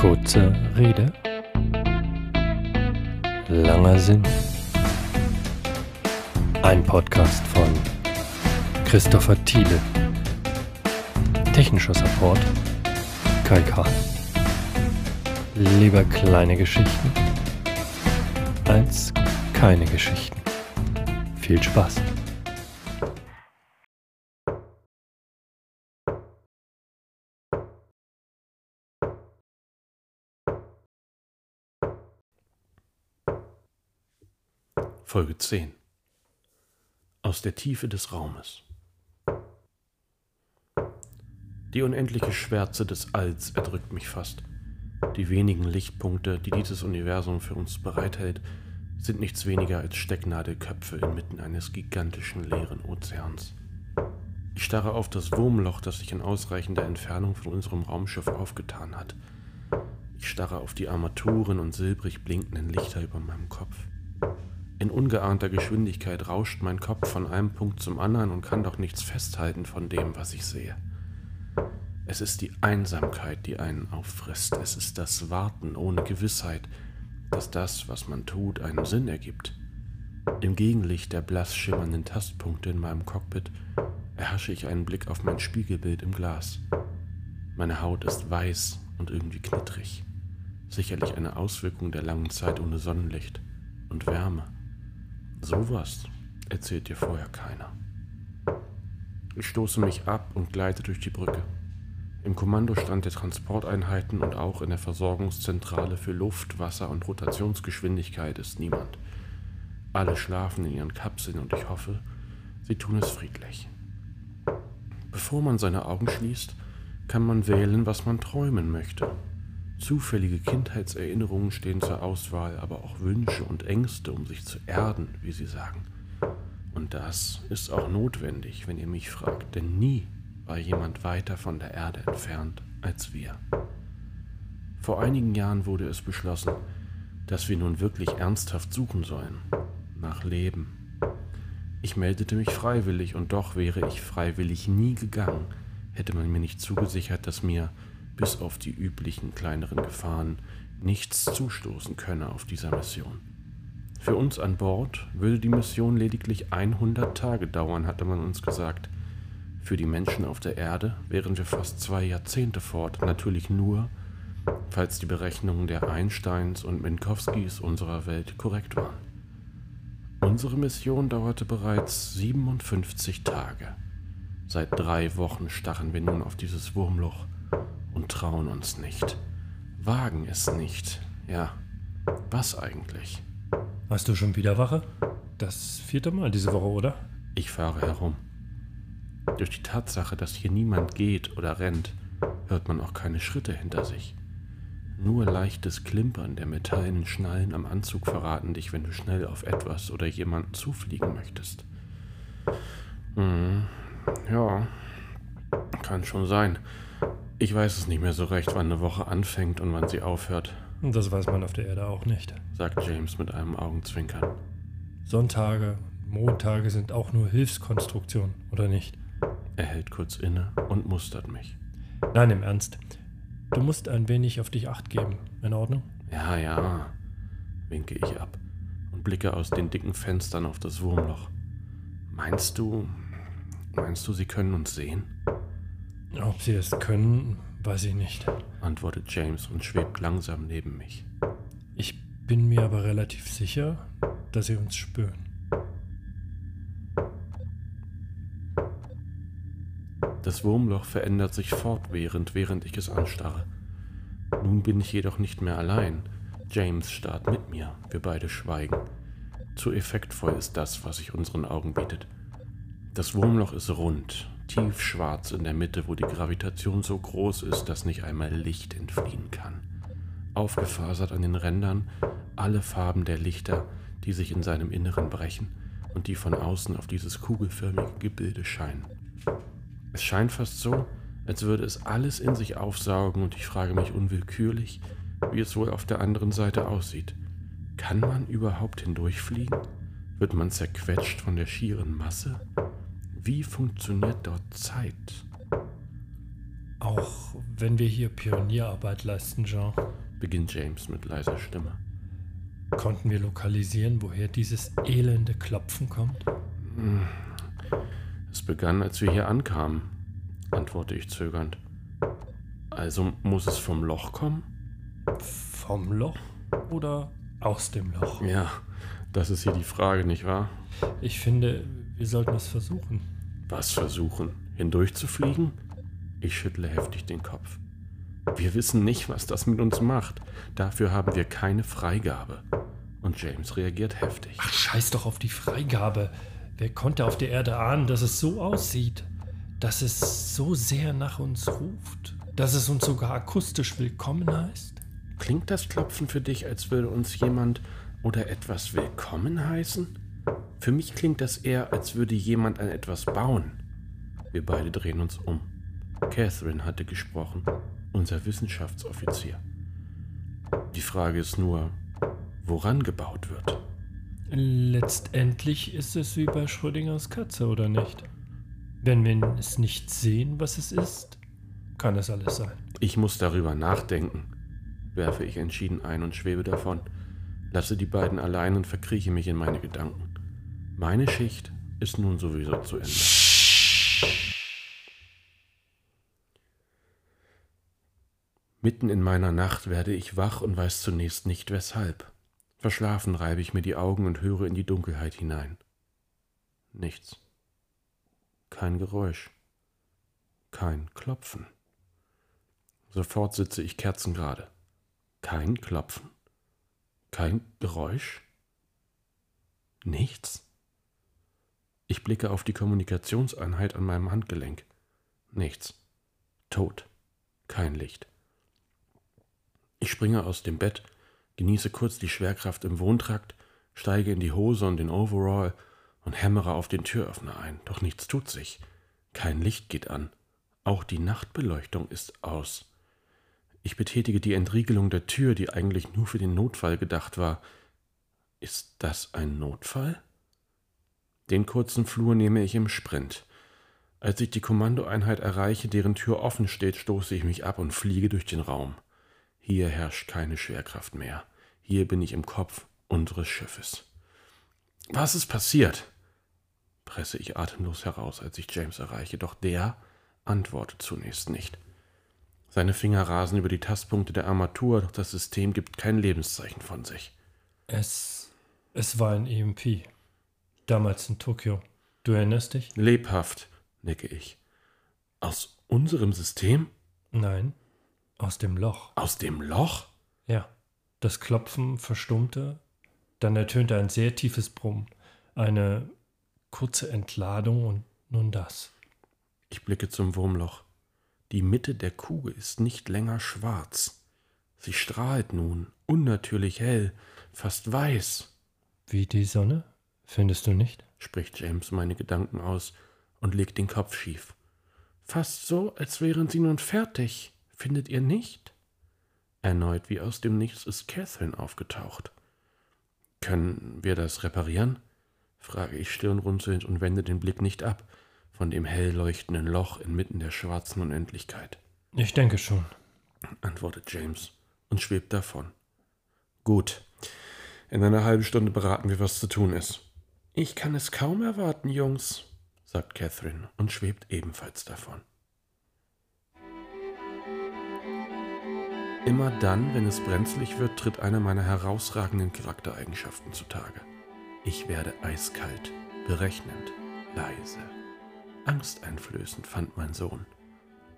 Kurze Rede, langer Sinn. Ein Podcast von Christopher Thiele. Technischer Support Kai Kahn. Lieber kleine Geschichten als keine Geschichten. Viel Spaß. Folge 10 Aus der Tiefe des Raumes Die unendliche Schwärze des Alls erdrückt mich fast. Die wenigen Lichtpunkte, die dieses Universum für uns bereithält, sind nichts weniger als Stecknadelköpfe inmitten eines gigantischen leeren Ozeans. Ich starre auf das Wurmloch, das sich in ausreichender Entfernung von unserem Raumschiff aufgetan hat. Ich starre auf die Armaturen und silbrig blinkenden Lichter über meinem Kopf. In ungeahnter Geschwindigkeit rauscht mein Kopf von einem Punkt zum anderen und kann doch nichts festhalten von dem, was ich sehe. Es ist die Einsamkeit, die einen auffrisst. Es ist das Warten ohne Gewissheit, dass das, was man tut, einen Sinn ergibt. Im Gegenlicht der blass schimmernden Tastpunkte in meinem Cockpit erhasche ich einen Blick auf mein Spiegelbild im Glas. Meine Haut ist weiß und irgendwie knittrig. Sicherlich eine Auswirkung der langen Zeit ohne Sonnenlicht und Wärme. Sowas erzählt dir vorher keiner. Ich stoße mich ab und gleite durch die Brücke. Im Kommandostand der Transporteinheiten und auch in der Versorgungszentrale für Luft, Wasser und Rotationsgeschwindigkeit ist niemand. Alle schlafen in ihren Kapseln und ich hoffe, sie tun es friedlich. Bevor man seine Augen schließt, kann man wählen, was man träumen möchte. Zufällige Kindheitserinnerungen stehen zur Auswahl, aber auch Wünsche und Ängste, um sich zu erden, wie sie sagen. Und das ist auch notwendig, wenn ihr mich fragt, denn nie war jemand weiter von der Erde entfernt als wir. Vor einigen Jahren wurde es beschlossen, dass wir nun wirklich ernsthaft suchen sollen nach Leben. Ich meldete mich freiwillig und doch wäre ich freiwillig nie gegangen, hätte man mir nicht zugesichert, dass mir bis auf die üblichen kleineren Gefahren nichts zustoßen könne auf dieser Mission. Für uns an Bord würde die Mission lediglich 100 Tage dauern, hatte man uns gesagt. Für die Menschen auf der Erde wären wir fast zwei Jahrzehnte fort, natürlich nur, falls die Berechnungen der Einsteins und Minkowskis unserer Welt korrekt waren. Unsere Mission dauerte bereits 57 Tage. Seit drei Wochen starren wir nun auf dieses Wurmloch und trauen uns nicht. Wagen es nicht. Ja, was eigentlich? Hast du schon wieder Wache? Das vierte Mal diese Woche, oder? Ich fahre herum. Durch die Tatsache, dass hier niemand geht oder rennt, hört man auch keine Schritte hinter sich. Nur leichtes Klimpern der metallenen Schnallen am Anzug verraten dich, wenn du schnell auf etwas oder jemanden zufliegen möchtest. Hm, ja, kann schon sein. Ich weiß es nicht mehr so recht, wann eine Woche anfängt und wann sie aufhört. Das weiß man auf der Erde auch nicht, sagt James mit einem Augenzwinkern. Sonntage, Montage sind auch nur Hilfskonstruktionen, oder nicht? Er hält kurz inne und mustert mich. Nein, im Ernst. Du musst ein wenig auf dich acht geben. In Ordnung? Ja, ja, winke ich ab und blicke aus den dicken Fenstern auf das Wurmloch. Meinst du, meinst du, sie können uns sehen? Ob sie es können, weiß ich nicht, antwortet James und schwebt langsam neben mich. Ich bin mir aber relativ sicher, dass sie uns spüren. Das Wurmloch verändert sich fortwährend, während ich es anstarre. Nun bin ich jedoch nicht mehr allein. James starrt mit mir. Wir beide schweigen. Zu effektvoll ist das, was sich unseren Augen bietet. Das Wurmloch ist rund, tiefschwarz in der Mitte, wo die Gravitation so groß ist, dass nicht einmal Licht entfliehen kann. Aufgefasert an den Rändern alle Farben der Lichter, die sich in seinem Inneren brechen und die von außen auf dieses kugelförmige Gebilde scheinen. Es scheint fast so, als würde es alles in sich aufsaugen und ich frage mich unwillkürlich, wie es wohl auf der anderen Seite aussieht. Kann man überhaupt hindurchfliegen? Wird man zerquetscht von der schieren Masse? Wie funktioniert dort Zeit? Auch wenn wir hier Pionierarbeit leisten, Jean, beginnt James mit leiser Stimme. konnten wir lokalisieren, woher dieses elende Klopfen kommt? Es begann, als wir hier ankamen, antworte ich zögernd. Also muss es vom Loch kommen? Vom Loch oder aus dem Loch? Ja, das ist hier die Frage, nicht wahr? Ich finde, wir sollten es versuchen. Was versuchen? Hindurchzufliegen? Ich schüttle heftig den Kopf. Wir wissen nicht, was das mit uns macht. Dafür haben wir keine Freigabe. Und James reagiert heftig. Ach, scheiß doch auf die Freigabe. Wer konnte auf der Erde ahnen, dass es so aussieht? Dass es so sehr nach uns ruft? Dass es uns sogar akustisch willkommen heißt? Klingt das Klopfen für dich, als würde uns jemand oder etwas willkommen heißen? Für mich klingt das eher, als würde jemand an etwas bauen. Wir beide drehen uns um. Catherine hatte gesprochen, unser Wissenschaftsoffizier. Die Frage ist nur, woran gebaut wird. Letztendlich ist es wie bei Schrödingers Katze, oder nicht? Wenn wir es nicht sehen, was es ist, kann es alles sein. Ich muss darüber nachdenken, werfe ich entschieden ein und schwebe davon, lasse die beiden allein und verkrieche mich in meine Gedanken. Meine Schicht ist nun sowieso zu Ende. Mitten in meiner Nacht werde ich wach und weiß zunächst nicht weshalb. Verschlafen reibe ich mir die Augen und höre in die Dunkelheit hinein. Nichts. Kein Geräusch. Kein Klopfen. Sofort sitze ich kerzengerade. Kein Klopfen. Kein Geräusch. Nichts. Ich blicke auf die Kommunikationseinheit an meinem Handgelenk. Nichts. Tot. Kein Licht. Ich springe aus dem Bett, genieße kurz die Schwerkraft im Wohntrakt, steige in die Hose und den Overall und hämmere auf den Türöffner ein. Doch nichts tut sich. Kein Licht geht an. Auch die Nachtbeleuchtung ist aus. Ich betätige die Entriegelung der Tür, die eigentlich nur für den Notfall gedacht war. Ist das ein Notfall? Den kurzen Flur nehme ich im Sprint. Als ich die Kommandoeinheit erreiche, deren Tür offen steht, stoße ich mich ab und fliege durch den Raum. Hier herrscht keine Schwerkraft mehr. Hier bin ich im Kopf unseres Schiffes. Was ist passiert? presse ich atemlos heraus, als ich James erreiche, doch der antwortet zunächst nicht. Seine Finger rasen über die Tastpunkte der Armatur, doch das System gibt kein Lebenszeichen von sich. Es. Es war ein EMP. Damals in Tokio. Du erinnerst dich? Lebhaft, nicke ich. Aus unserem System? Nein. Aus dem Loch. Aus dem Loch? Ja. Das Klopfen verstummte, dann ertönte ein sehr tiefes Brummen, eine kurze Entladung und nun das. Ich blicke zum Wurmloch. Die Mitte der Kugel ist nicht länger schwarz. Sie strahlt nun, unnatürlich hell, fast weiß. Wie die Sonne? Findest du nicht? spricht James meine Gedanken aus und legt den Kopf schief. Fast so, als wären sie nun fertig. Findet ihr nicht? Erneut wie aus dem Nichts ist Catherine aufgetaucht. Können wir das reparieren? frage ich stirnrunzelnd und wende den Blick nicht ab von dem hell leuchtenden Loch inmitten der schwarzen Unendlichkeit. Ich denke schon, antwortet James und schwebt davon. Gut. In einer halben Stunde beraten wir, was zu tun ist. Ich kann es kaum erwarten, Jungs, sagt Catherine und schwebt ebenfalls davon. Immer dann, wenn es brenzlig wird, tritt eine meiner herausragenden Charaktereigenschaften zutage. Ich werde eiskalt, berechnend, leise. Angsteinflößend fand mein Sohn.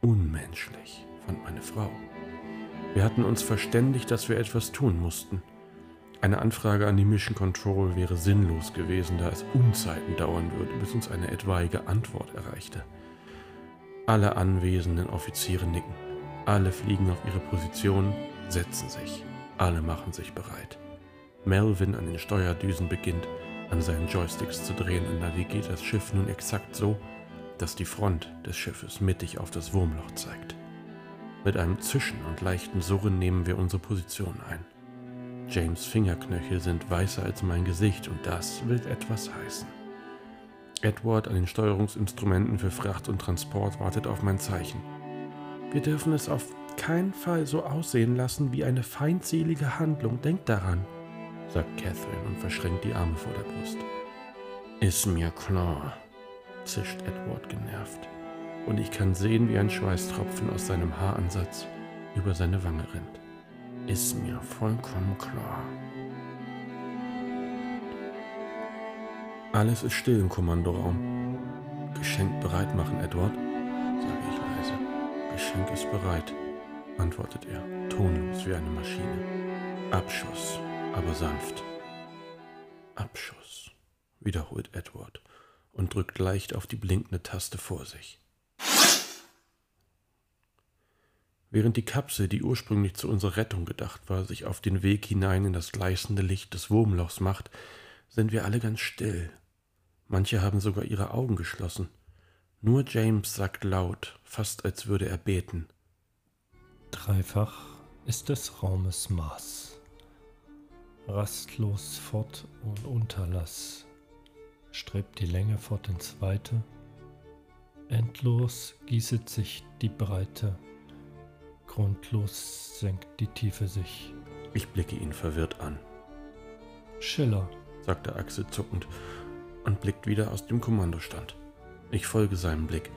Unmenschlich fand meine Frau. Wir hatten uns verständigt, dass wir etwas tun mussten. Eine Anfrage an die Mission Control wäre sinnlos gewesen, da es Unzeiten dauern würde, bis uns eine etwaige Antwort erreichte. Alle anwesenden Offiziere nicken. Alle fliegen auf ihre Positionen, setzen sich. Alle machen sich bereit. Melvin an den Steuerdüsen beginnt, an seinen Joysticks zu drehen und navigiert das Schiff nun exakt so, dass die Front des Schiffes mittig auf das Wurmloch zeigt. Mit einem Zischen und leichten Surren nehmen wir unsere Position ein. James Fingerknöchel sind weißer als mein Gesicht und das will etwas heißen. Edward an den Steuerungsinstrumenten für Fracht und Transport wartet auf mein Zeichen. Wir dürfen es auf keinen Fall so aussehen lassen wie eine feindselige Handlung. Denkt daran, sagt Catherine und verschränkt die Arme vor der Brust. Ist mir klar, zischt Edward genervt. Und ich kann sehen, wie ein Schweißtropfen aus seinem Haaransatz über seine Wange rinnt. Ist mir vollkommen klar. Alles ist still im Kommandoraum. Geschenk bereit machen, Edward, sage ich leise. Geschenk ist bereit, antwortet er, tonlos wie eine Maschine. Abschuss, aber sanft. Abschuss, wiederholt Edward und drückt leicht auf die blinkende Taste vor sich. Während die Kapsel, die ursprünglich zu unserer Rettung gedacht war, sich auf den Weg hinein in das gleißende Licht des Wurmlochs macht, sind wir alle ganz still. Manche haben sogar ihre Augen geschlossen. Nur James sagt laut, fast als würde er beten. Dreifach ist des Raumes Maß. Rastlos fort und Unterlass. Strebt die Länge fort ins Weite. Endlos gießet sich die Breite Grundlos senkt die Tiefe sich. Ich blicke ihn verwirrt an. Schiller, sagte Axel zuckend und blickt wieder aus dem Kommandostand. Ich folge seinem Blick.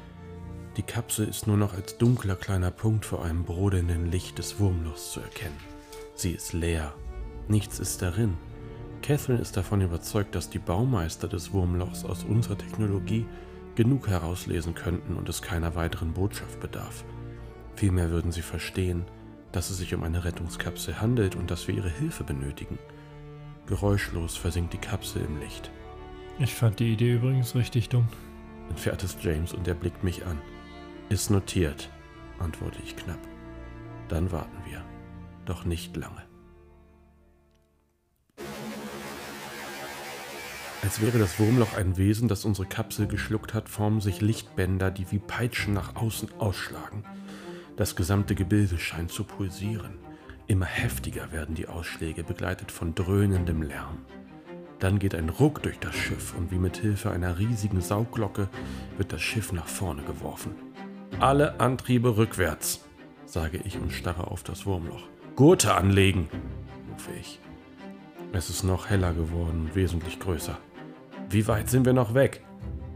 Die Kapsel ist nur noch als dunkler kleiner Punkt vor einem brodelnden Licht des Wurmlochs zu erkennen. Sie ist leer. Nichts ist darin. Catherine ist davon überzeugt, dass die Baumeister des Wurmlochs aus unserer Technologie genug herauslesen könnten und es keiner weiteren Botschaft bedarf. Vielmehr würden sie verstehen, dass es sich um eine Rettungskapsel handelt und dass wir ihre Hilfe benötigen. Geräuschlos versinkt die Kapsel im Licht. Ich fand die Idee übrigens richtig dumm. Entfährt es James und er blickt mich an. Ist notiert, antworte ich knapp. Dann warten wir. Doch nicht lange. Als wäre das Wurmloch ein Wesen, das unsere Kapsel geschluckt hat, formen sich Lichtbänder, die wie Peitschen nach außen ausschlagen. Das gesamte Gebilde scheint zu pulsieren. Immer heftiger werden die Ausschläge, begleitet von dröhnendem Lärm. Dann geht ein Ruck durch das Schiff und wie mit Hilfe einer riesigen Saugglocke wird das Schiff nach vorne geworfen. Alle Antriebe rückwärts, sage ich und starre auf das Wurmloch. Gurte anlegen, rufe ich. Es ist noch heller geworden und wesentlich größer. Wie weit sind wir noch weg?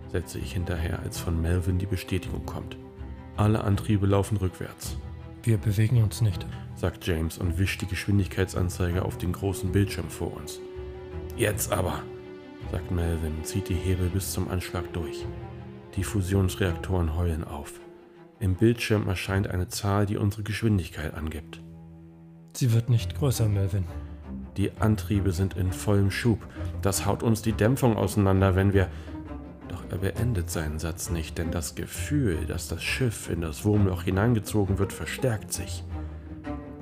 setze ich hinterher, als von Melvin die Bestätigung kommt. Alle Antriebe laufen rückwärts. Wir bewegen uns nicht, sagt James und wischt die Geschwindigkeitsanzeige auf den großen Bildschirm vor uns. Jetzt aber, sagt Melvin und zieht die Hebel bis zum Anschlag durch. Die Fusionsreaktoren heulen auf. Im Bildschirm erscheint eine Zahl, die unsere Geschwindigkeit angibt. Sie wird nicht größer, Melvin. Die Antriebe sind in vollem Schub. Das haut uns die Dämpfung auseinander, wenn wir er beendet seinen Satz nicht, denn das Gefühl, dass das Schiff in das Wurmloch hineingezogen wird, verstärkt sich.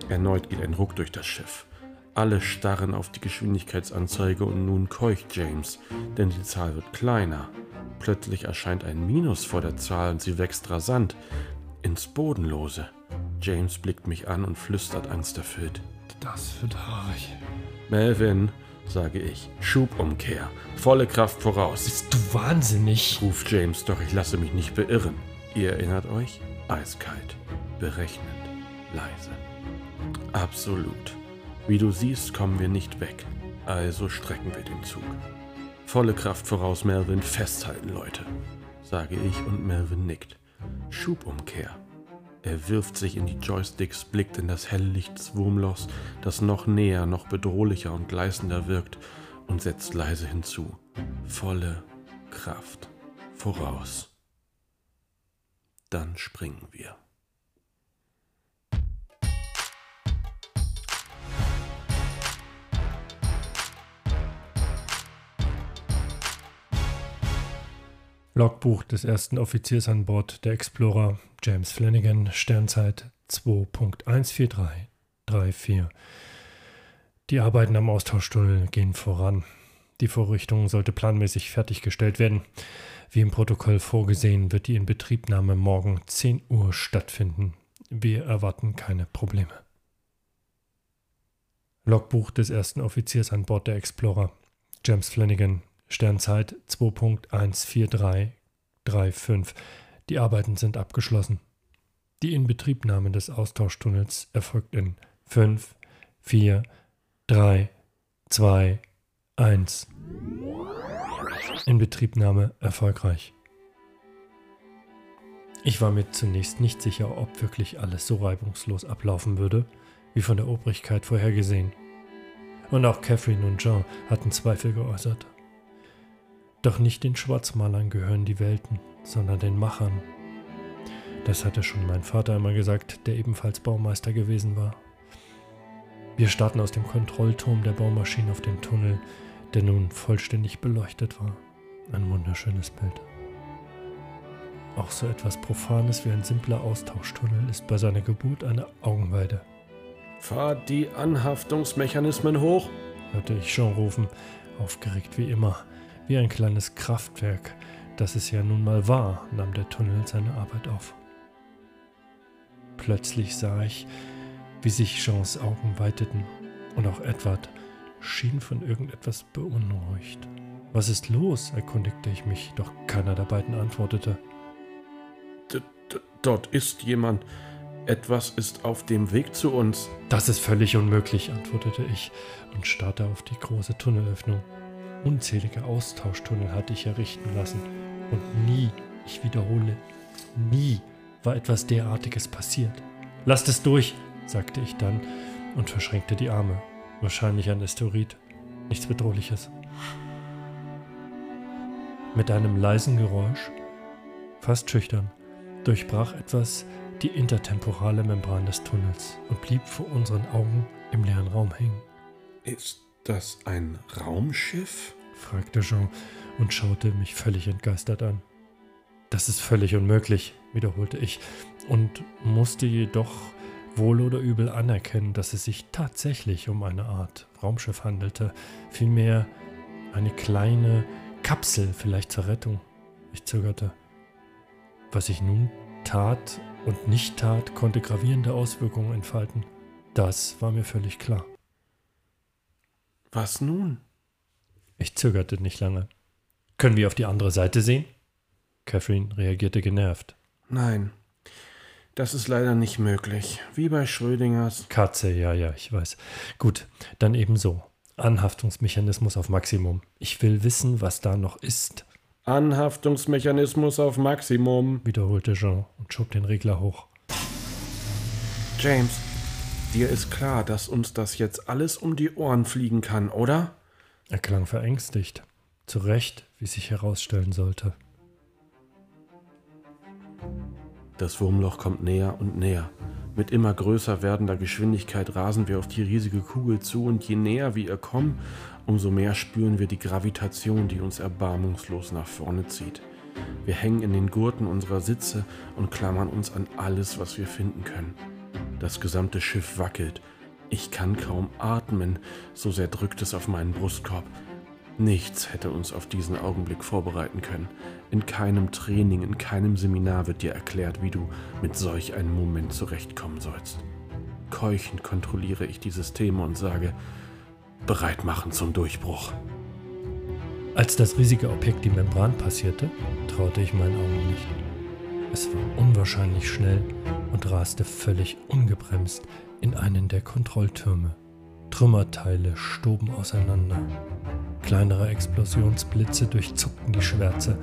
Erneut geht ein Ruck durch das Schiff. Alle starren auf die Geschwindigkeitsanzeige und nun keucht James, denn die Zahl wird kleiner. Plötzlich erscheint ein Minus vor der Zahl und sie wächst rasant ins Bodenlose. James blickt mich an und flüstert angsterfüllt. Das wird haarig. Melvin, sage ich. Schubumkehr. Volle Kraft voraus. Bist du wahnsinnig? ruft James, doch ich lasse mich nicht beirren. Ihr erinnert euch? Eiskalt, berechnend, leise. Absolut. Wie du siehst, kommen wir nicht weg. Also strecken wir den Zug. Volle Kraft voraus, Melvin. Festhalten, Leute, sage ich und Melvin nickt. Schubumkehr. Er wirft sich in die Joysticks, blickt in das helle Licht des Wurmlochs, das noch näher, noch bedrohlicher und gleißender wirkt, und setzt leise hinzu. Volle Kraft voraus. Dann springen wir. Logbuch des ersten Offiziers an Bord der Explorer James Flanagan, Sternzeit 2.14334. Die Arbeiten am Austauschtunnel gehen voran. Die Vorrichtung sollte planmäßig fertiggestellt werden. Wie im Protokoll vorgesehen, wird die Inbetriebnahme morgen 10 Uhr stattfinden. Wir erwarten keine Probleme. Logbuch des ersten Offiziers an Bord der Explorer James Flanagan, Sternzeit 2.14335. Die Arbeiten sind abgeschlossen. Die Inbetriebnahme des Austauschtunnels erfolgt in 5, 4, 3, 2, 1. Inbetriebnahme erfolgreich. Ich war mir zunächst nicht sicher, ob wirklich alles so reibungslos ablaufen würde, wie von der Obrigkeit vorhergesehen. Und auch Catherine und Jean hatten Zweifel geäußert. Doch nicht den Schwarzmalern gehören die Welten, sondern den Machern. Das hatte schon mein Vater einmal gesagt, der ebenfalls Baumeister gewesen war. Wir starten aus dem Kontrollturm der Baumaschine auf den Tunnel, der nun vollständig beleuchtet war. Ein wunderschönes Bild. Auch so etwas Profanes wie ein simpler Austauschtunnel ist bei seiner Geburt eine Augenweide. Fahrt die Anhaftungsmechanismen hoch, hörte ich schon rufen, aufgeregt wie immer. Wie ein kleines Kraftwerk, das es ja nun mal war, nahm der Tunnel seine Arbeit auf. Plötzlich sah ich, wie sich Jeans Augen weiteten, und auch Edward schien von irgendetwas beunruhigt. Was ist los? erkundigte ich mich, doch keiner der beiden antwortete. D dort ist jemand. Etwas ist auf dem Weg zu uns. Das ist völlig unmöglich, antwortete ich und starrte auf die große Tunnelöffnung. Unzählige Austauschtunnel hatte ich errichten lassen und nie, ich wiederhole, nie war etwas derartiges passiert. Lasst es durch, sagte ich dann und verschränkte die Arme. Wahrscheinlich ein Asteroid. Nichts Bedrohliches. Mit einem leisen Geräusch, fast schüchtern, durchbrach etwas die intertemporale Membran des Tunnels und blieb vor unseren Augen im leeren Raum hängen. Ist das ein Raumschiff? Fragte Jean und schaute mich völlig entgeistert an. Das ist völlig unmöglich, wiederholte ich und musste jedoch wohl oder übel anerkennen, dass es sich tatsächlich um eine Art Raumschiff handelte, vielmehr eine kleine Kapsel vielleicht zur Rettung. Ich zögerte. Was ich nun tat und nicht tat, konnte gravierende Auswirkungen entfalten. Das war mir völlig klar. Was nun? Ich zögerte nicht lange. Können wir auf die andere Seite sehen? Catherine reagierte genervt. Nein, das ist leider nicht möglich. Wie bei Schrödingers. Katze, ja, ja, ich weiß. Gut, dann eben so. Anhaftungsmechanismus auf Maximum. Ich will wissen, was da noch ist. Anhaftungsmechanismus auf Maximum, wiederholte Jean und schob den Regler hoch. James, dir ist klar, dass uns das jetzt alles um die Ohren fliegen kann, oder? Er klang verängstigt. Zu Recht, wie sich herausstellen sollte. Das Wurmloch kommt näher und näher. Mit immer größer werdender Geschwindigkeit rasen wir auf die riesige Kugel zu und je näher wir ihr kommen, umso mehr spüren wir die Gravitation, die uns erbarmungslos nach vorne zieht. Wir hängen in den Gurten unserer Sitze und klammern uns an alles, was wir finden können. Das gesamte Schiff wackelt. Ich kann kaum atmen, so sehr drückt es auf meinen Brustkorb. Nichts hätte uns auf diesen Augenblick vorbereiten können. In keinem Training, in keinem Seminar wird dir erklärt, wie du mit solch einem Moment zurechtkommen sollst. Keuchend kontrolliere ich dieses Thema und sage, bereit machen zum Durchbruch. Als das riesige Objekt die Membran passierte, traute ich meinen Augen nicht. Es war unwahrscheinlich schnell und raste völlig ungebremst in einen der Kontrolltürme. Trümmerteile stoben auseinander. Kleinere Explosionsblitze durchzuckten die Schwärze.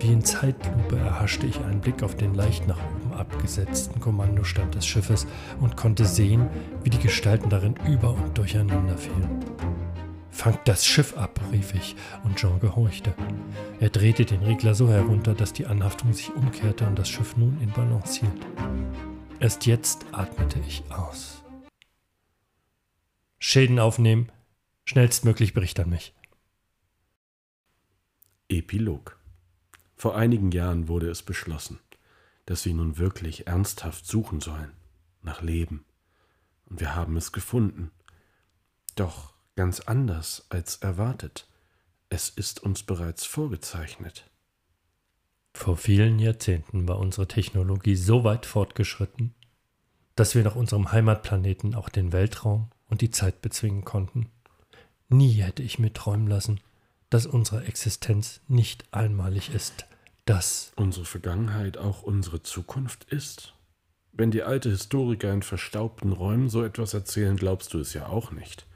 Wie in Zeitlupe erhaschte ich einen Blick auf den leicht nach oben abgesetzten Kommandostand des Schiffes und konnte sehen, wie die Gestalten darin über und durcheinander fielen. Fangt das Schiff ab, rief ich, und Jean gehorchte. Er drehte den Regler so herunter, dass die Anhaftung sich umkehrte und das Schiff nun in Balance hielt. Erst jetzt atmete ich aus. Schäden aufnehmen, schnellstmöglich Bericht an mich. Epilog Vor einigen Jahren wurde es beschlossen, dass wir nun wirklich ernsthaft suchen sollen nach Leben. Und wir haben es gefunden. Doch ganz anders als erwartet. Es ist uns bereits vorgezeichnet. Vor vielen Jahrzehnten war unsere Technologie so weit fortgeschritten, dass wir nach unserem Heimatplaneten auch den Weltraum und die Zeit bezwingen konnten. Nie hätte ich mir träumen lassen, dass unsere Existenz nicht einmalig ist, dass unsere Vergangenheit auch unsere Zukunft ist? Wenn die alte Historiker in verstaubten Räumen so etwas erzählen, glaubst du es ja auch nicht.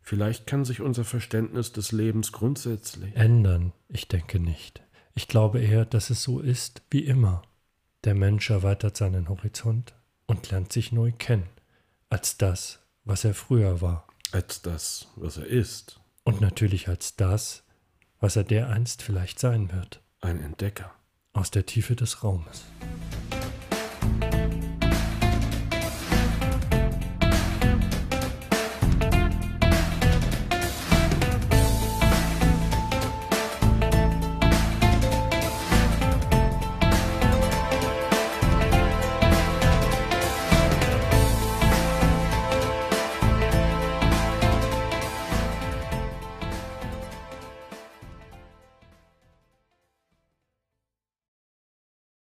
Vielleicht kann sich unser Verständnis des Lebens grundsätzlich ändern. Ich denke nicht. Ich glaube eher, dass es so ist wie immer. Der Mensch erweitert seinen Horizont und lernt sich neu kennen, als das, was er früher war. Als das, was er ist. Und natürlich als das, was er dereinst vielleicht sein wird. Ein Entdecker. Aus der Tiefe des Raumes.